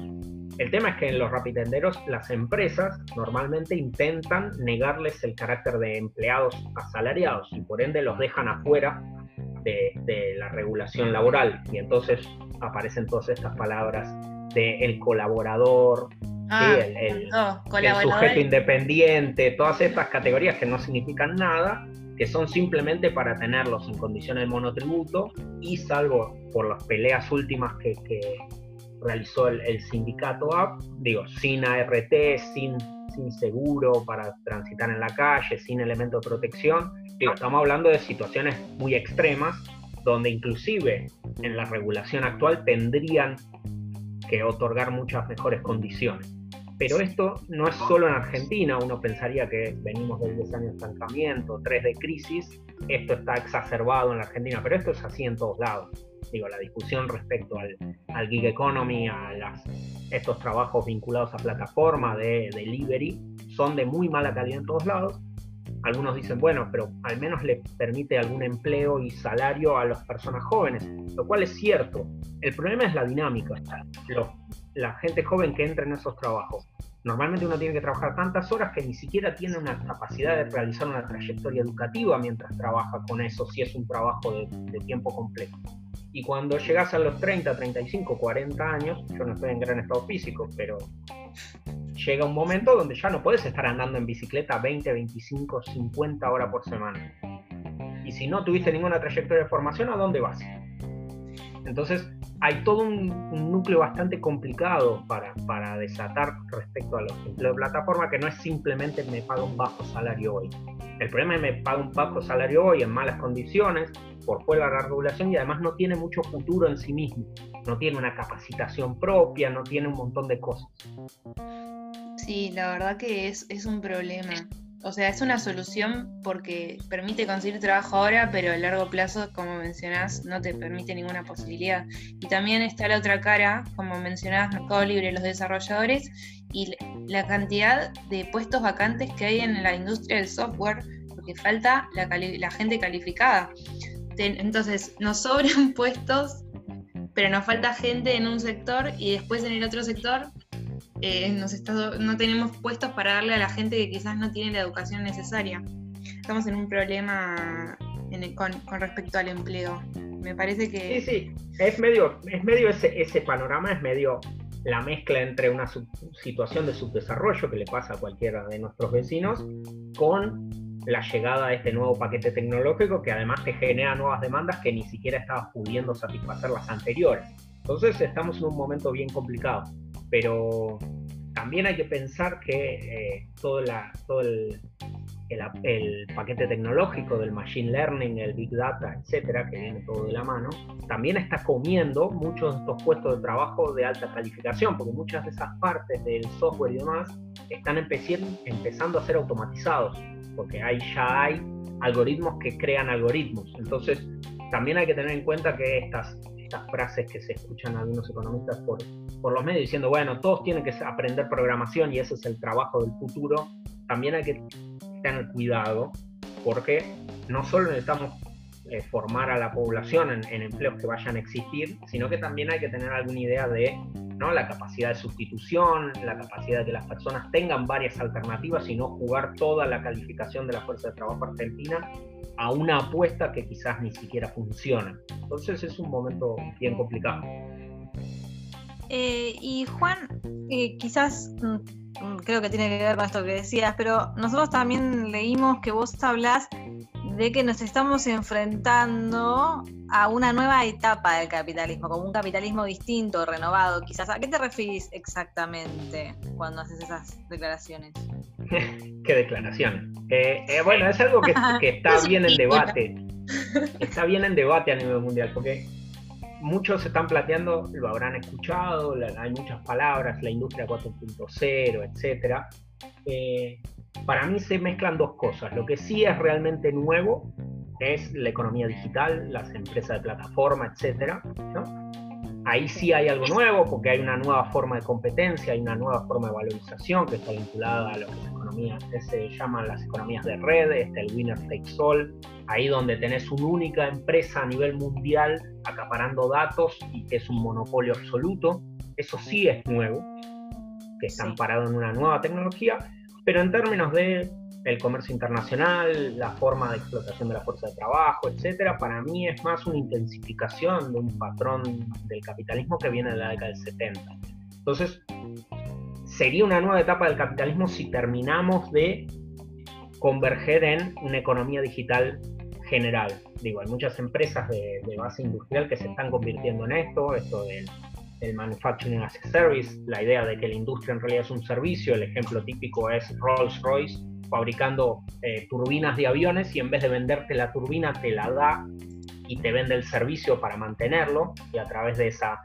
El tema es que en los rapitenderos las empresas normalmente intentan negarles el carácter de empleados asalariados y por ende los dejan afuera de, la regulación laboral y entonces aparecen todas estas palabras de el colaborador, ah, el, sujeto independiente, todas estas categorías que no significan nada, que son simplemente para tenerlos en condiciones de monotributo y salvo por las peleas últimas que, realizó el, sindicato AP, digo, sin ART, sin, sin seguro para transitar en la calle, sin elemento de protección, digo, estamos hablando de situaciones muy extremas donde inclusive en la regulación actual tendrían que otorgar muchas mejores condiciones. Pero esto no es solo en Argentina, uno pensaría que venimos de 10 años de estancamiento, 3 de crisis, esto está exacerbado en la Argentina, pero esto es así en todos lados. Digo, la discusión respecto al, al gig economy, a las, estos trabajos vinculados a plataforma de delivery, son de muy mala calidad en todos lados. Algunos dicen, bueno, pero al menos le permite algún empleo y salario a las personas jóvenes, lo cual es cierto. El problema es la dinámica. Los, la gente joven que entra en esos trabajos. Normalmente uno tiene que trabajar tantas horas que ni siquiera tiene una capacidad de realizar una trayectoria educativa mientras trabaja con eso, si es un trabajo de, tiempo completo. Y cuando llegas a los 30, 35, 40 años, yo no estoy en gran estado físico, pero llega un momento donde ya no puedes estar andando en bicicleta 20, 25, 50 horas por semana. Y si no tuviste ninguna trayectoria de formación, ¿a dónde vas? Entonces, hay todo un, núcleo bastante complicado para, para, desatar respecto a los empleos de plataforma, que no es simplemente me pago un bajo salario hoy. El problema es que me pago un bajo salario hoy en malas condiciones, por fuera de la regulación, y además no tiene mucho futuro en sí mismo. No tiene una capacitación propia, no tiene un montón de cosas. Sí, la verdad que es, es un problema. O sea, es una solución porque permite conseguir trabajo ahora, pero a largo plazo, como mencionás, no te permite ninguna posibilidad. Y también está la otra cara, como mencionabas, Mercado Libre, los desarrolladores y la cantidad de puestos vacantes que hay en la industria del software, porque falta la, gente calificada. Entonces, nos sobran puestos, pero nos falta gente en un sector y después en el otro sector eh, nos no tenemos puestos para darle a la gente que quizás no tiene la educación necesaria. Estamos en un problema con, respecto al empleo. Me parece que... Sí, sí, es medio, es medio ese, ese panorama, es medio la mezcla entre una situación de subdesarrollo que le pasa a cualquiera de nuestros vecinos con la llegada de este nuevo paquete tecnológico que además te genera nuevas demandas que ni siquiera estabas pudiendo satisfacer las anteriores. Entonces estamos en un momento bien complicado, pero también hay que pensar que eh, todo, la, todo el, el, paquete tecnológico del machine learning, el big data, etcétera, que viene todo de la mano, también está comiendo muchos de estos puestos de trabajo de alta calificación, porque muchas de esas partes del software y demás están empezando a ser automatizados, porque hay, ya hay algoritmos que crean algoritmos. Entonces, también hay que tener en cuenta que estas, estas frases que se escuchan algunos economistas por, por los medios diciendo, bueno, todos tienen que aprender programación y ese es el trabajo del futuro, también hay que tener cuidado porque no solo necesitamos eh, formar a la población en, empleos que vayan a existir, sino que también hay que tener alguna idea de ¿no? la capacidad de sustitución, la capacidad de que las personas tengan varias alternativas y no jugar toda la calificación de la fuerza de trabajo argentina a una apuesta que quizás ni siquiera funciona. Entonces es un momento bien complicado. Eh, y Juan, eh, quizás mm, Mm, creo que tiene que ver con esto que decías, pero nosotros también leímos que vos hablas de que nos estamos enfrentando a una nueva etapa del capitalismo, como un capitalismo distinto, renovado, quizás. ¿A qué te referís exactamente cuando haces esas declaraciones? ¿Qué declaración? Eh, eh, bueno, es algo que, que está bien en debate. Está bien en debate a nivel mundial, porque muchos se están planteando, lo habrán escuchado, hay muchas palabras, la industria 4.0, etc. Eh, para mí se mezclan dos cosas. Lo que sí es realmente nuevo es la economía digital, las empresas de plataforma, etc. Ahí sí hay algo nuevo porque hay una nueva forma de competencia, hay una nueva forma de valorización que está vinculada a lo que es economía, que se llaman las economías de red, este, el winner takes all, ahí donde tenés una única empresa a nivel mundial acaparando datos y que es un monopolio absoluto. Eso sí es nuevo, que está amparado en una nueva tecnología, pero en términos de el comercio internacional, la forma de explotación de la fuerza de trabajo, etcétera, para mí es más una intensificación de un patrón del capitalismo que viene de la década del 70. Entonces, sería una nueva etapa del capitalismo si terminamos de converger en una economía digital general. Digo, hay muchas empresas de, base industrial que se están convirtiendo en esto, esto del, del, manufacturing as a service, la idea de que la industria en realidad es un servicio, el ejemplo típico es Rolls Royce fabricando eh, turbinas de aviones y en vez de venderte la turbina te la da y te vende el servicio para mantenerlo y a través de esa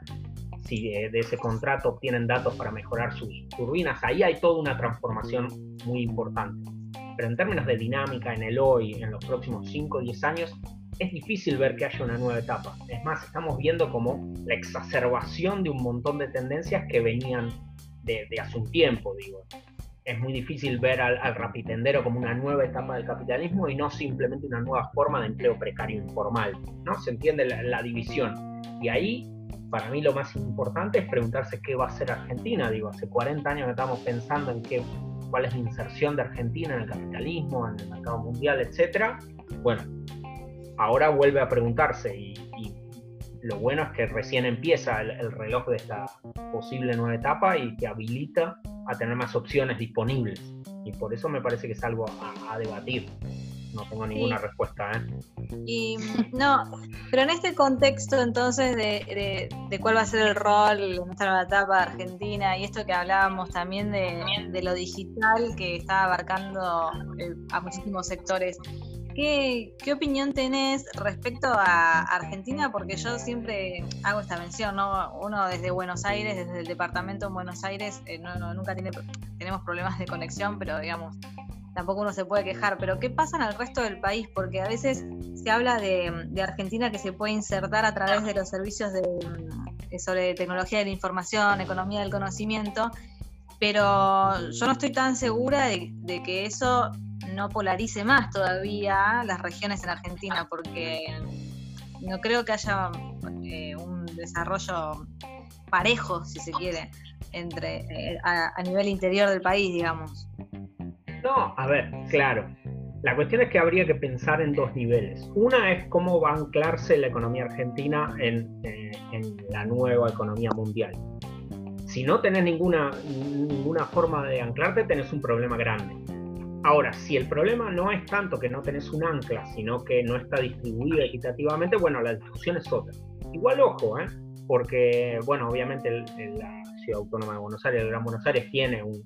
de ese contrato obtienen datos para mejorar sus turbinas, ahí hay toda una transformación muy importante. Pero en términos de dinámica en el hoy, en los próximos 5 o 10 años, es difícil ver que haya una nueva etapa. Es más, estamos viendo como la exacerbación de un montón de tendencias que venían de, hace un tiempo, digo. Es muy difícil ver al, al, rapitendero como una nueva etapa del capitalismo y no simplemente una nueva forma de empleo precario informal, ¿no? Se entiende la, división. Y ahí para mí lo más importante es preguntarse qué va a hacer Argentina. Digo, hace 40 años que estamos pensando en qué, cuál es la inserción de Argentina en el capitalismo, en el mercado mundial, etc. Bueno, ahora vuelve a preguntarse y, lo bueno es que recién empieza el, reloj de esta posible nueva etapa y que habilita a tener más opciones disponibles. Y por eso me parece que es algo a debatir no tengo ninguna respuesta. ¿eh? Y no, pero en este contexto entonces de, cuál va a ser el rol en nuestra nueva etapa de Argentina y esto que hablábamos también de, lo digital que está abarcando eh, a muchísimos sectores. ¿Qué, ¿Qué, opinión tenés respecto a Argentina? Porque yo siempre hago esta mención, ¿no? Uno desde Buenos Aires, desde el departamento en Buenos Aires, eh, no, nunca tiene, tenemos problemas de conexión, pero digamos, tampoco uno se puede quejar, pero ¿qué pasa en el resto del país? Porque a veces se habla de, Argentina que se puede insertar a través de los servicios de, mm, sobre tecnología de la información, economía del conocimiento, pero yo no estoy tan segura de, que eso no polarice más todavía las regiones en Argentina, porque no creo que haya eh, un desarrollo parejo, si se quiere, entre eh, a nivel interior del país, digamos. No, a ver, claro. La cuestión es que habría que pensar en dos niveles. Una es cómo va a anclarse la economía argentina en, eh, la nueva economía mundial. Si no tenés ninguna, ninguna forma de anclarte, tenés un problema grande. Ahora, si el problema no es tanto que no tenés un ancla, sino que no está distribuida equitativamente, bueno, la discusión es otra. Igual ojo, ¿eh? porque, bueno, obviamente la Ciudad Autónoma de Buenos Aires, el Gran Buenos Aires, tiene un,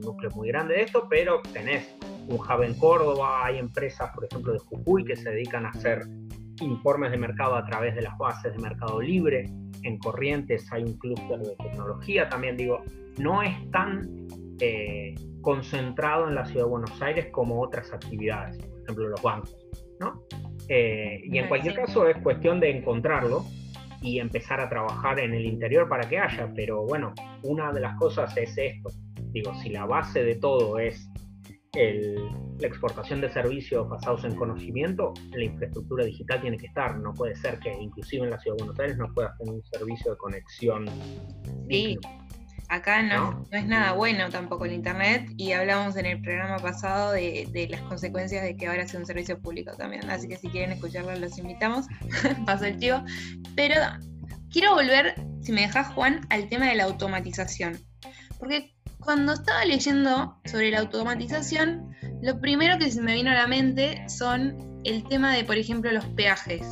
núcleo muy grande de esto, pero tenés un hub en Córdoba, hay empresas, por ejemplo, de Jujuy que se dedican a hacer informes de mercado a través de las bases de Mercado Libre. En Corrientes hay un clúster de tecnología también, digo, no es tan eh, concentrado en la ciudad de Buenos Aires como otras actividades, por ejemplo, los bancos, ¿no? Eh, y en cualquier caso es cuestión de encontrarlo y empezar a trabajar en el interior para que haya, pero bueno, una de las cosas es esto, digo, si la base de todo es la exportación de servicios basados en conocimiento, la infraestructura digital tiene que estar. No puede ser que inclusive en la ciudad de Buenos Aires no puedas tener un servicio de conexión. Sí, acá no, no, es nada bueno tampoco el Internet y hablamos en el programa pasado de, de, las consecuencias de que ahora sea un servicio público también. Así que si quieren escucharlo los invitamos. Paso el chivo. Pero quiero volver, si me dejas Juan, al tema de la automatización. Porque cuando estaba leyendo sobre la automatización, lo primero que se me vino a la mente son el tema de, por ejemplo, los peajes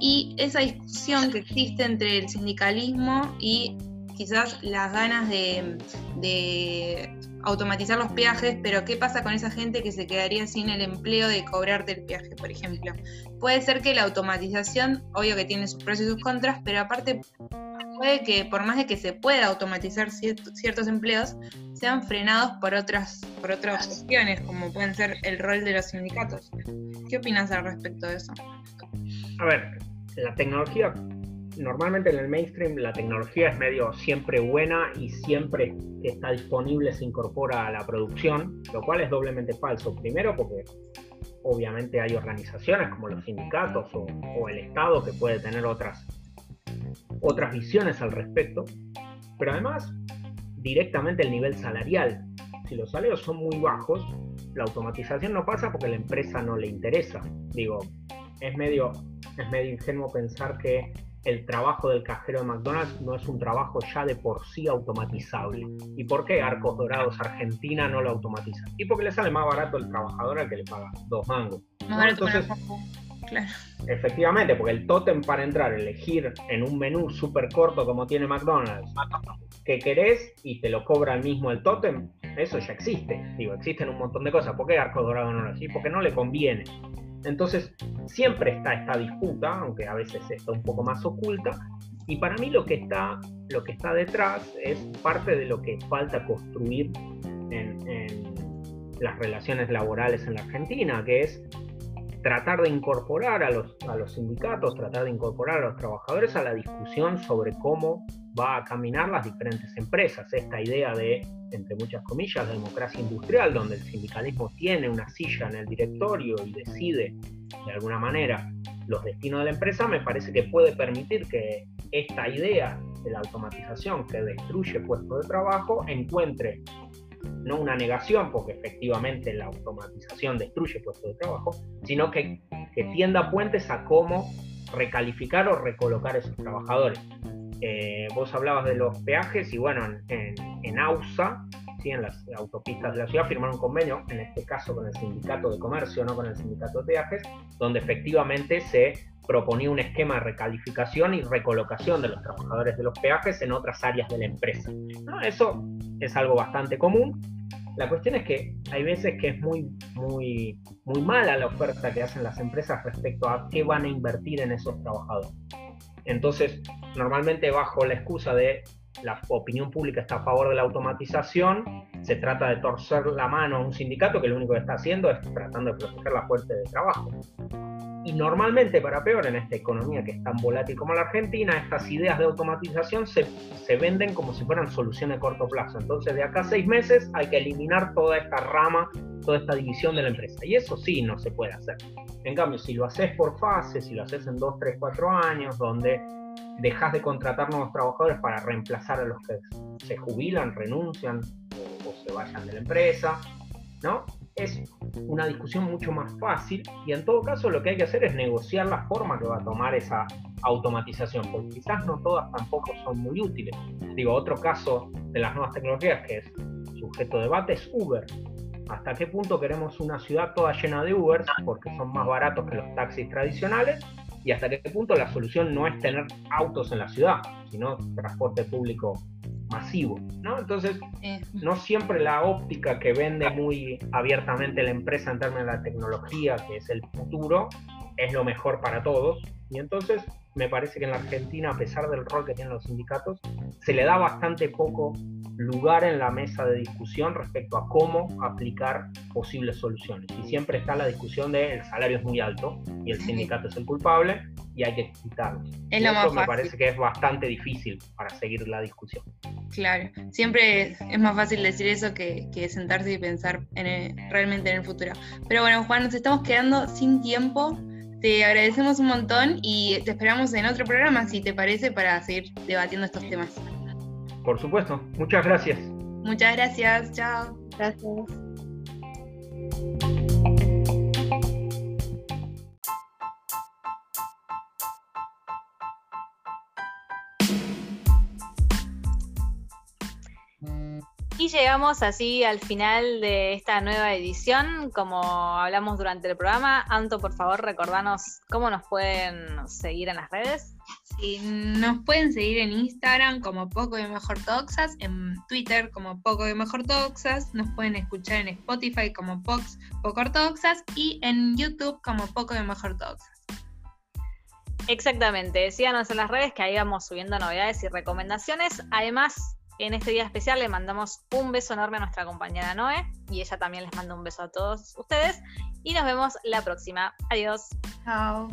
y esa discusión que existe entre el sindicalismo y quizás las ganas de, automatizar los peajes, pero ¿qué pasa con esa gente que se quedaría sin el empleo de cobrarte el peaje, por ejemplo? Puede ser que la automatización, obvio que tiene sus pros y sus contras, pero aparte puede que por más de que se pueda automatizar ciertos empleos, sean frenados por otras, por otras cuestiones, como pueden ser el rol de los sindicatos. ¿Qué opinas al respecto de eso? A ver, la tecnología, normalmente en el mainstream la tecnología es medio siempre buena y siempre que está disponible se incorpora a la producción, lo cual es doblemente falso. Primero porque obviamente hay organizaciones como los sindicatos o, el Estado que puede tener otras otras visiones al respecto, pero además directamente el nivel salarial. Si los salarios son muy bajos, la automatización no pasa porque la empresa no le interesa. Digo, es medio, es medio ingenuo pensar que el trabajo del cajero de McDonald's no es un trabajo ya de por sí automatizable. ¿Y por qué Arcos Dorados Argentina no lo automatiza? Y porque le sale más barato el trabajador al que le paga dos mangos. Entonces, Efectivamente, porque el tótem para entrar, elegir en un menú súper corto como tiene McDonald's, que querés y te lo cobra el mismo el tótem, eso ya existe. Digo, existen un montón de cosas. ¿Por qué Arco Dorado no lo así? Porque no le conviene. Entonces, siempre está esta disputa, aunque a veces está un poco más oculta, y para mí lo que está, lo que está detrás es parte de lo que falta construir en, las relaciones laborales en la Argentina, que es tratar de incorporar a los sindicatos, tratar de incorporar a los trabajadores a la discusión sobre cómo va a caminar las diferentes empresas. Esta idea de, entre muchas comillas, democracia industrial, donde el sindicalismo tiene una silla en el directorio y decide de alguna manera los destinos de la empresa, me parece que puede permitir que esta idea de la automatización que destruye puestos de trabajo encuentre no una negación, porque efectivamente la automatización destruye puestos de trabajo, sino que, que tienda puentes a cómo recalificar o recolocar esos trabajadores. Eh, vos hablabas de los peajes y bueno, en, en, AUSA, ¿sí? en las autopistas de la ciudad, firmaron un convenio, en este caso con el sindicato de comercio, no con el sindicato de peajes, donde efectivamente se proponía un esquema de recalificación y recolocación de los trabajadores de los peajes en otras áreas de la empresa. Eso es algo bastante común. La cuestión es que hay veces que es muy, muy, muy mala la oferta que hacen las empresas respecto a qué van a invertir en esos trabajadores. Entonces, normalmente bajo la excusa de la opinión pública está a favor de la automatización, se trata de torcer la mano a un sindicato que lo único que está haciendo es tratando de proteger la fuente de trabajo. Y normalmente, para peor, en esta economía que es tan volátil como la Argentina, estas ideas de automatización se, se venden como si fueran soluciones a corto plazo. Entonces, de acá a seis meses hay que eliminar toda esta rama, toda esta división de la empresa. Y eso sí no se puede hacer. En cambio, si lo haces por fases, si lo haces en dos, tres, cuatro años, donde dejas de contratar nuevos trabajadores para reemplazar a los que se jubilan, renuncian o, o se vayan de la empresa, ¿no? Es una discusión mucho más fácil y en todo caso lo que hay que hacer es negociar la forma que va a tomar esa automatización, porque quizás no todas tampoco son muy útiles. Digo, otro caso de las nuevas tecnologías que es sujeto de debate es Uber. ¿Hasta qué punto queremos una ciudad toda llena de Ubers porque son más baratos que los taxis tradicionales? Y hasta qué punto la solución no es tener autos en la ciudad, sino transporte público masivo, ¿no? Entonces, no siempre la óptica que vende muy abiertamente la empresa en términos de la tecnología, que es el futuro, es lo mejor para todos. Y entonces, me parece que en la Argentina, a pesar del rol que tienen los sindicatos, se le da bastante poco lugar en la mesa de discusión respecto a cómo aplicar posibles soluciones. Y siempre está la discusión de el salario es muy alto y el sindicato es el culpable y hay que quitarlo. Es lo más me parece que es bastante difícil para seguir la discusión. Claro, siempre es más fácil decir eso que, sentarse y pensar en realmente en el futuro. Pero bueno, Juan, nos estamos quedando sin tiempo. Te agradecemos un montón y te esperamos en otro programa, si te parece, para seguir debatiendo estos temas. Por supuesto. Muchas gracias. Muchas gracias. Chao. Gracias. Y llegamos así al final de esta nueva edición. Como hablamos durante el programa, Anto, por favor, recordanos cómo nos pueden seguir en las redes. Sí, nos pueden seguir en Instagram como Poco de Mejor Toxas, en Twitter como Poco de Mejor Toxas, nos pueden escuchar en Spotify como Pox Poco Toxas y en YouTube como Poco de Mejor Toxas. Exactamente, síganos en las redes que ahí vamos subiendo novedades y recomendaciones. Además, en este día especial le mandamos un beso enorme a nuestra compañera Noé y ella también les manda un beso a todos ustedes y nos vemos la próxima. Adiós. Chao.